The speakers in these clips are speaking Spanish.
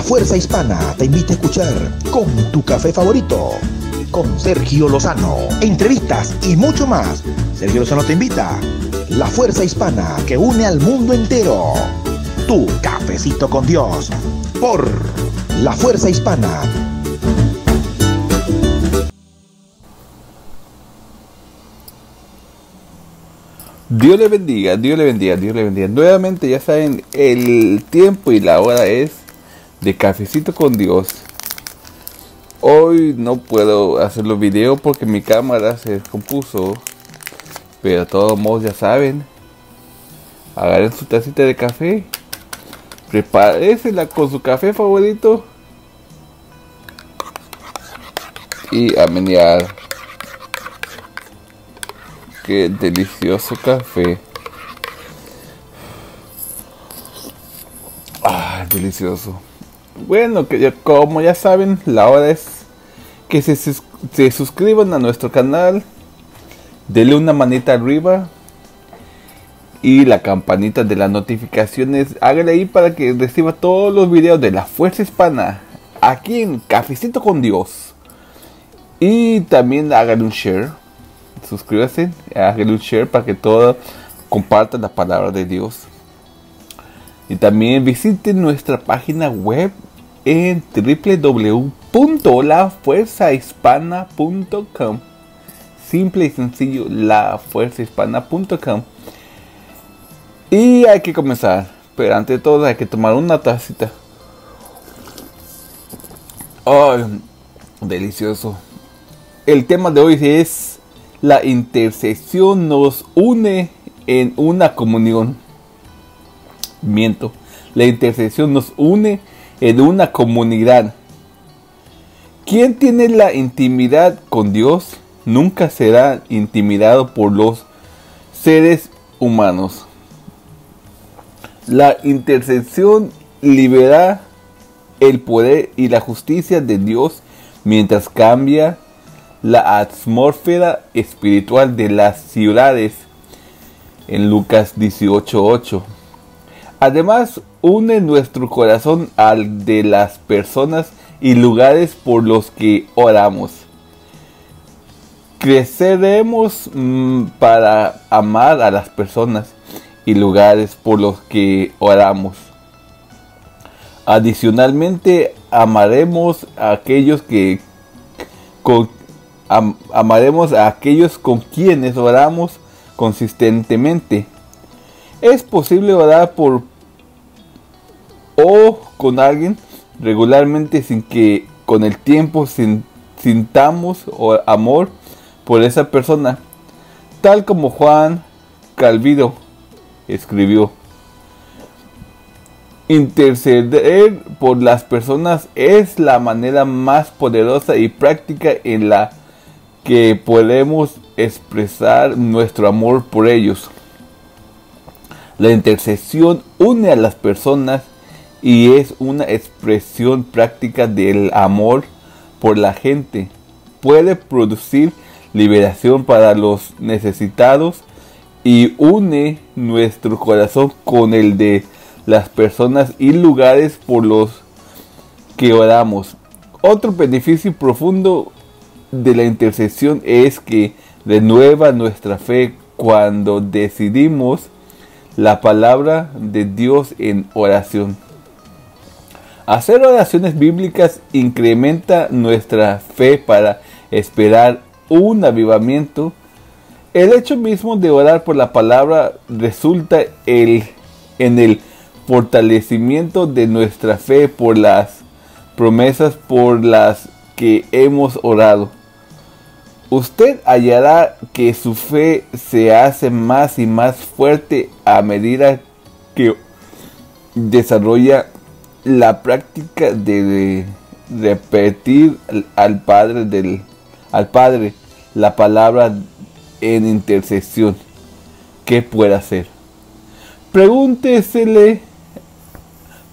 La Fuerza Hispana te invita a escuchar con tu café favorito, con Sergio Lozano, entrevistas y mucho más. Sergio Lozano te invita. La Fuerza Hispana que une al mundo entero. Tu cafecito con Dios. Por La Fuerza Hispana Dios le bendiga, Dios le bendiga, Dios le bendiga. Nuevamente ya saben, el tiempo y la hora es de cafecito con Dios. Hoy no puedo hacer los videos porque mi cámara se descompuso. Pero todos modos ya saben. Agarren su tacita de café. Prepárensela con su café favorito. Y a menear. Qué delicioso café. Ah, delicioso. Bueno, que como ya saben, la hora es que se, suscriban a nuestro canal. Denle una manita arriba. Y la campanita de las notificaciones. Hágale ahí para que reciba todos los videos de la Fuerza Hispana. Aquí en Cafecito con Dios. Y también háganle un share suscríbase, háganle un share para que todos compartan la palabra de Dios. Y también visiten nuestra página web en www.lafuerzahispana.com. Simple y sencillo, lafuerzahispana.com. Y hay que comenzar, pero antes de todo hay que tomar una tacita. ay delicioso. El tema de hoy es la intercesión nos une en una comunión. Miento. La intercesión nos une en una comunidad. Quien tiene la intimidad con Dios nunca será intimidado por los seres humanos. La intercesión libera el poder y la justicia de Dios mientras cambia la atmósfera espiritual de las ciudades en Lucas 18:8. Además, une nuestro corazón al de las personas y lugares por los que oramos. Creceremos mm, para amar a las personas y lugares por los que oramos. Adicionalmente, amaremos a aquellos que con amaremos a aquellos con quienes oramos consistentemente. Es posible orar por o con alguien regularmente sin que con el tiempo sintamos amor por esa persona, tal como Juan Calvido escribió. Interceder por las personas es la manera más poderosa y práctica en la que podemos expresar nuestro amor por ellos. La intercesión une a las personas y es una expresión práctica del amor por la gente. Puede producir liberación para los necesitados y une nuestro corazón con el de las personas y lugares por los que oramos. Otro beneficio profundo de la intercesión es que renueva nuestra fe cuando decidimos la palabra de Dios en oración. Hacer oraciones bíblicas incrementa nuestra fe para esperar un avivamiento. El hecho mismo de orar por la palabra resulta en el fortalecimiento de nuestra fe por las promesas por las que hemos orado usted hallará que su fe se hace más y más fuerte a medida que desarrolla la práctica de repetir al Padre del al Padre la palabra en intercesión. ¿Qué puede hacer? Pregúntesele,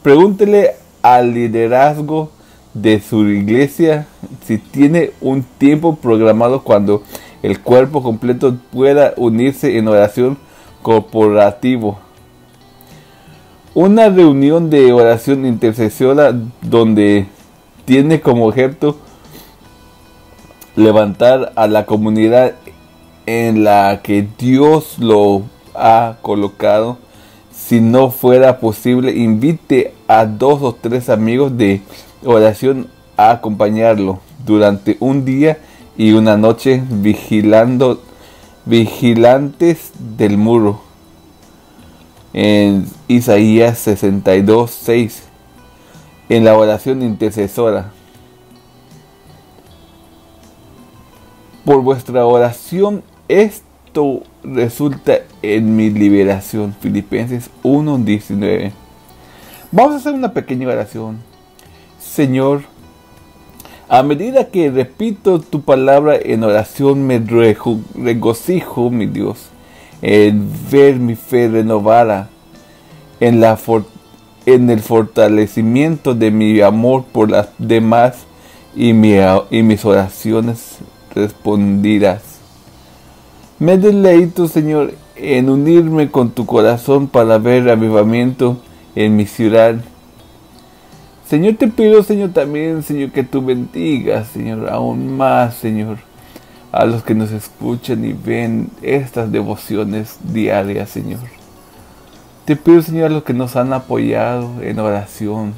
pregúntele al liderazgo de su iglesia si tiene un tiempo programado cuando el cuerpo completo pueda unirse en oración corporativo. Una reunión de oración intercesora donde tiene como objeto levantar a la comunidad en la que Dios lo ha colocado. Si no fuera posible, invite a dos o tres amigos de oración a acompañarlo durante un día y una noche vigilando vigilantes del muro. En Isaías 62, 6. En la oración intercesora. Por vuestra oración esto resulta en mi liberación. Filipenses 1:19. Vamos a hacer una pequeña oración. Señor, a medida que repito tu palabra en oración, me regocijo, mi Dios, en ver mi fe renovada, en, la en el fortalecimiento de mi amor por las demás y, y mis oraciones respondidas. Me deleito, Señor, en unirme con tu corazón para ver avivamiento en mi ciudad. Señor, te pido, Señor, también, Señor, que tú bendigas, Señor, aún más, Señor, a los que nos escuchan y ven estas devociones diarias, Señor. Te pido, Señor, a los que nos han apoyado en oración,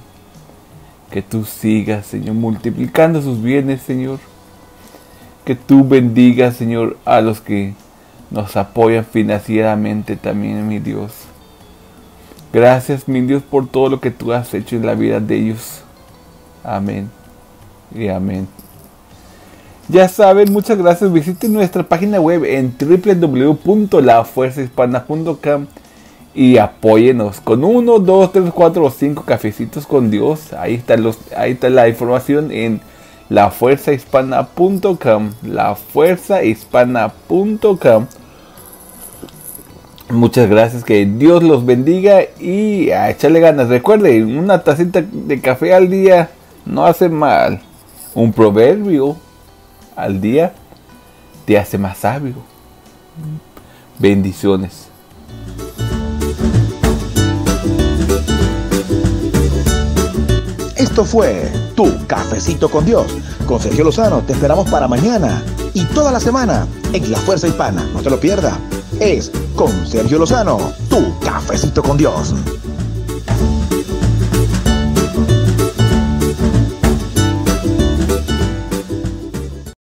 que tú sigas, Señor, multiplicando sus bienes, Señor. Que tú bendigas, Señor, a los que nos apoyan financieramente también, mi Dios. Gracias, mi Dios, por todo lo que tú has hecho en la vida de ellos. Amén y amén. Ya saben, muchas gracias. Visiten nuestra página web en www.lafuerzahispana.com y apóyenos con uno, dos, tres, cuatro o cinco cafecitos con Dios. Ahí está, los, ahí está la información en lafuerzahispana.com. Lafuerzahispana.com. Muchas gracias, que Dios los bendiga y a echarle ganas. Recuerden, una tacita de café al día no hace mal. Un proverbio al día te hace más sabio. Bendiciones. Esto fue Tu Cafecito con Dios. Con Sergio Lozano te esperamos para mañana y toda la semana en La Fuerza Hispana. No te lo pierdas. Es con Sergio Lozano, Tu Cafecito con Dios.